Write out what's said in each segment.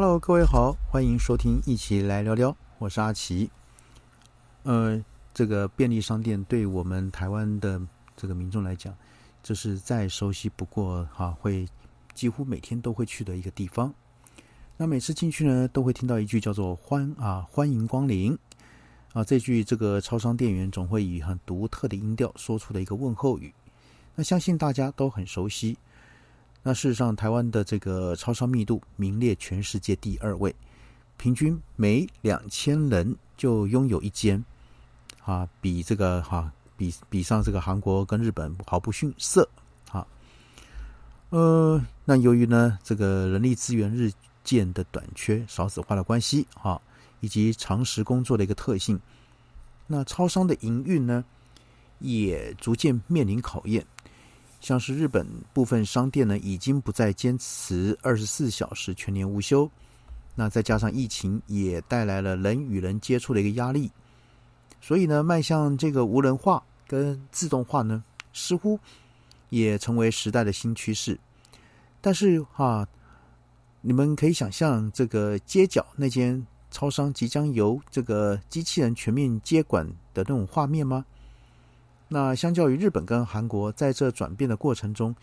Hello，各位好，欢迎收听一起来聊聊，我是阿奇。呃，这个便利商店对我们台湾的这个民众来讲，这是再熟悉不过哈，会几乎每天都会去的一个地方。那每次进去呢，都会听到一句叫做“欢啊，欢迎光临”啊，这句这个超商店员总会以很独特的音调说出的一个问候语。那相信大家都很熟悉。那事实上，台湾的这个超商密度名列全世界第二位，平均每两千人就拥有一间，啊，比这个哈比比上这个韩国跟日本毫不逊色，啊，呃，那由于呢这个人力资源日渐的短缺、少子化的关系，啊，以及长时工作的一个特性，那超商的营运呢也逐渐面临考验。像是日本部分商店呢，已经不再坚持二十四小时全年无休。那再加上疫情，也带来了人与人接触的一个压力。所以呢，迈向这个无人化跟自动化呢，似乎也成为时代的新趋势。但是哈，你们可以想象这个街角那间超商即将由这个机器人全面接管的那种画面吗？那相较于日本跟韩国，在这转变的过程中，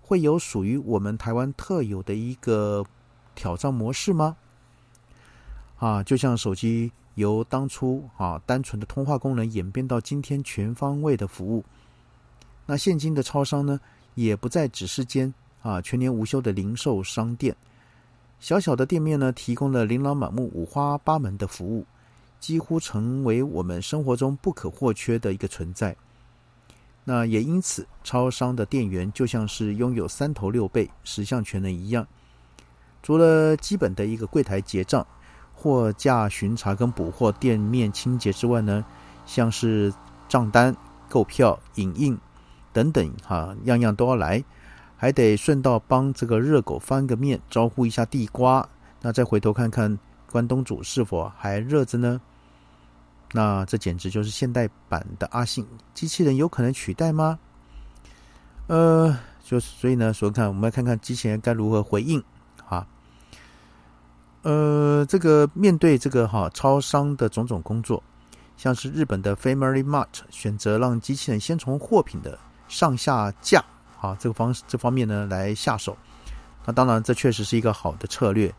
会有属于我们台湾特有的一个挑战模式吗？啊，就像手机由当初啊单纯的通话功能演变到今天全方位的服务，那现今的超商呢，也不再只是间啊全年无休的零售商店，小小的店面呢，提供了琳琅满目、五花八门的服务，几乎成为我们生活中不可或缺的一个存在。那也因此，超商的店员就像是拥有三头六臂、十项全能一样。除了基本的一个柜台结账、货架巡查跟补货、店面清洁之外呢，像是账单、购票、影印等等，哈，样样都要来，还得顺道帮这个热狗翻个面，招呼一下地瓜。那再回头看看关东煮是否还热着呢？那这简直就是现代版的阿信，机器人有可能取代吗？呃，就所以呢，所看我们来看看机器人该如何回应啊。呃，这个面对这个哈超商的种种工作，像是日本的 Family Mart 选择让机器人先从货品的上下架啊这个方这方面呢来下手。那当然，这确实是一个好的策略。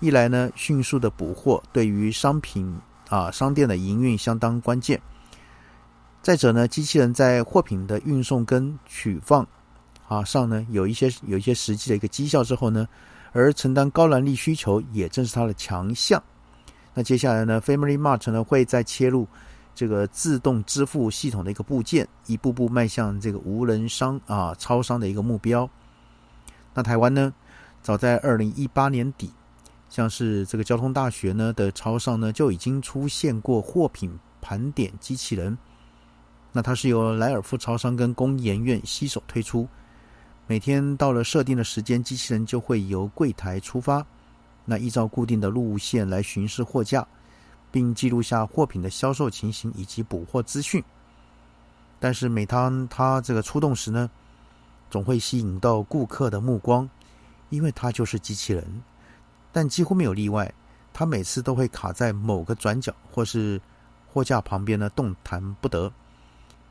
一来呢，迅速的补货，对于商品。啊，商店的营运相当关键。再者呢，机器人在货品的运送跟取放啊上呢，有一些有一些实际的一个绩效之后呢，而承担高能力需求也正是它的强项。那接下来呢，Family Mart 呢会在切入这个自动支付系统的一个部件，一步步迈向这个无人商啊超商的一个目标。那台湾呢，早在二零一八年底。像是这个交通大学呢的超上呢，就已经出现过货品盘点机器人。那它是由莱尔富超商跟工研院携手推出。每天到了设定的时间，机器人就会由柜台出发，那依照固定的路线来巡视货架，并记录下货品的销售情形以及补货资讯。但是每当它这个出动时呢，总会吸引到顾客的目光，因为它就是机器人。但几乎没有例外，他每次都会卡在某个转角或是货架旁边呢，动弹不得。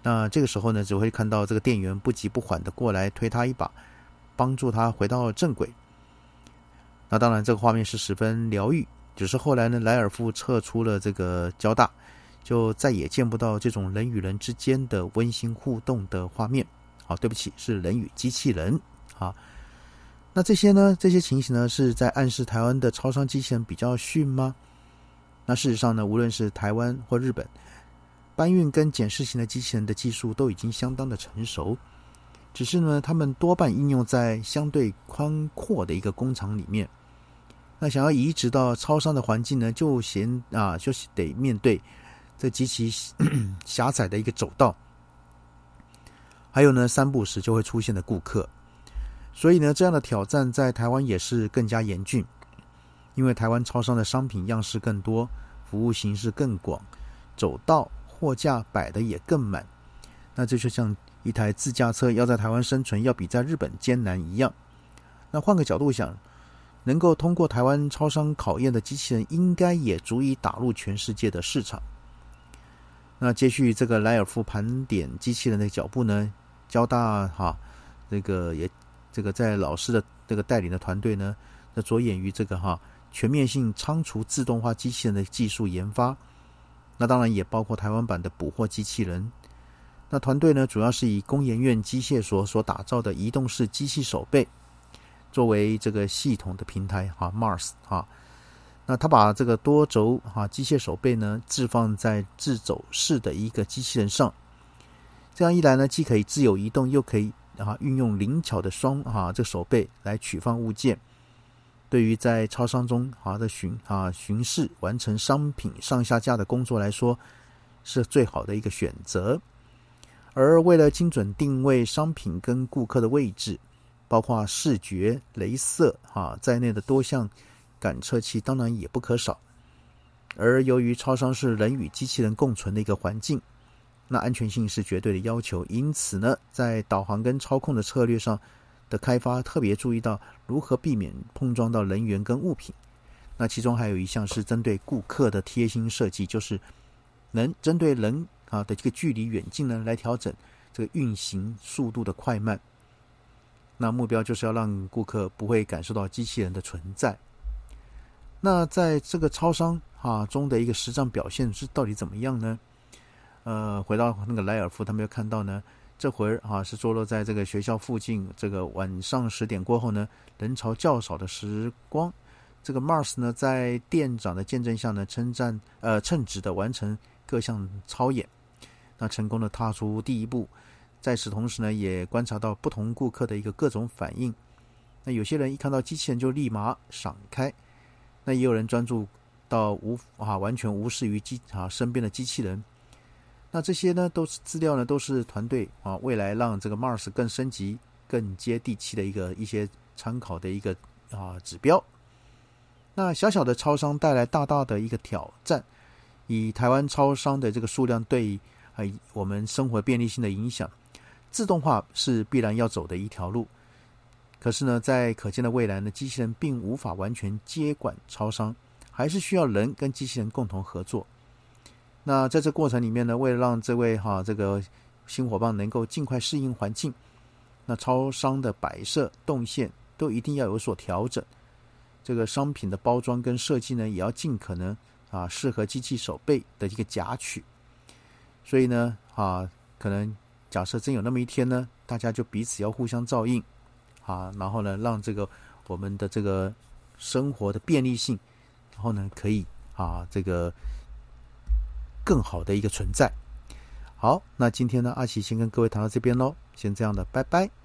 那这个时候呢，只会看到这个店员不急不缓的过来推他一把，帮助他回到正轨。那当然，这个画面是十分疗愈。只是后来呢，莱尔夫撤出了这个交大，就再也见不到这种人与人之间的温馨互动的画面。好，对不起，是人与机器人啊。那这些呢？这些情形呢，是在暗示台湾的超商机器人比较逊吗？那事实上呢，无论是台湾或日本，搬运跟检视型的机器人的技术都已经相当的成熟，只是呢，他们多半应用在相对宽阔的一个工厂里面。那想要移植到超商的环境呢，就嫌啊，就是得面对这极其 狭窄的一个走道，还有呢，三不时就会出现的顾客。所以呢，这样的挑战在台湾也是更加严峻，因为台湾超商的商品样式更多，服务形式更广，走道货架摆的也更满。那这就像一台自驾车要在台湾生存，要比在日本艰难一样。那换个角度想，能够通过台湾超商考验的机器人，应该也足以打入全世界的市场。那接续这个莱尔夫盘点机器人的脚步呢，交大哈这个也这个在老师的这个带领的团队呢，那着眼于这个哈全面性仓储自动化机器人的技术研发。那当然也包括台湾版的捕获机器人。那团队呢，主要是以工研院机械所所打造的移动式机器手背作为这个系统的平台哈，Mars 哈。那他把这个多轴哈机械手背呢置放在自走式的一个机器人上，这样一来呢，既可以自由移动，又可以啊运用灵巧的双啊这手背来取放物件。对于在超商中啊的巡啊巡视完成商品上下架的工作来说，是最好的一个选择。而为了精准定位商品跟顾客的位置，包括视觉、镭射啊在内的多项感测器，当然也不可少。而由于超商是人与机器人共存的一个环境，那安全性是绝对的要求。因此呢，在导航跟操控的策略上的开发，特别注意到如何避免碰撞到人员跟物品。那其中还有一项是针对顾客的贴心设计，就是能针对人。啊的这个距离远近呢，来调整这个运行速度的快慢。那目标就是要让顾客不会感受到机器人的存在。那在这个超商啊中的一个实战表现是到底怎么样呢？呃，回到那个莱尔夫，他们又看到呢，这会儿啊是坐落在这个学校附近，这个晚上十点过后呢，人潮较少的时光，这个 Mars 呢在店长的见证下呢，称赞呃称职的完成各项操演。那成功的踏出第一步，在此同时呢，也观察到不同顾客的一个各种反应。那有些人一看到机器人就立马闪开，那也有人专注到无啊完全无视于机啊身边的机器人。那这些呢，都是资料呢，都是团队啊未来让这个 Mars 更升级、更接地气的一个一些参考的一个啊指标。那小小的超商带来大大的一个挑战，以台湾超商的这个数量对。啊，我们生活便利性的影响，自动化是必然要走的一条路。可是呢，在可见的未来呢，机器人并无法完全接管超商，还是需要人跟机器人共同合作。那在这过程里面呢，为了让这位哈这个新伙伴能够尽快适应环境，那超商的摆设动线都一定要有所调整。这个商品的包装跟设计呢，也要尽可能啊适合机器手背的一个夹取。所以呢，啊，可能假设真有那么一天呢，大家就彼此要互相照应，啊，然后呢，让这个我们的这个生活的便利性，然后呢，可以啊，这个更好的一个存在。好，那今天呢，阿奇先跟各位谈到这边喽，先这样的，拜拜。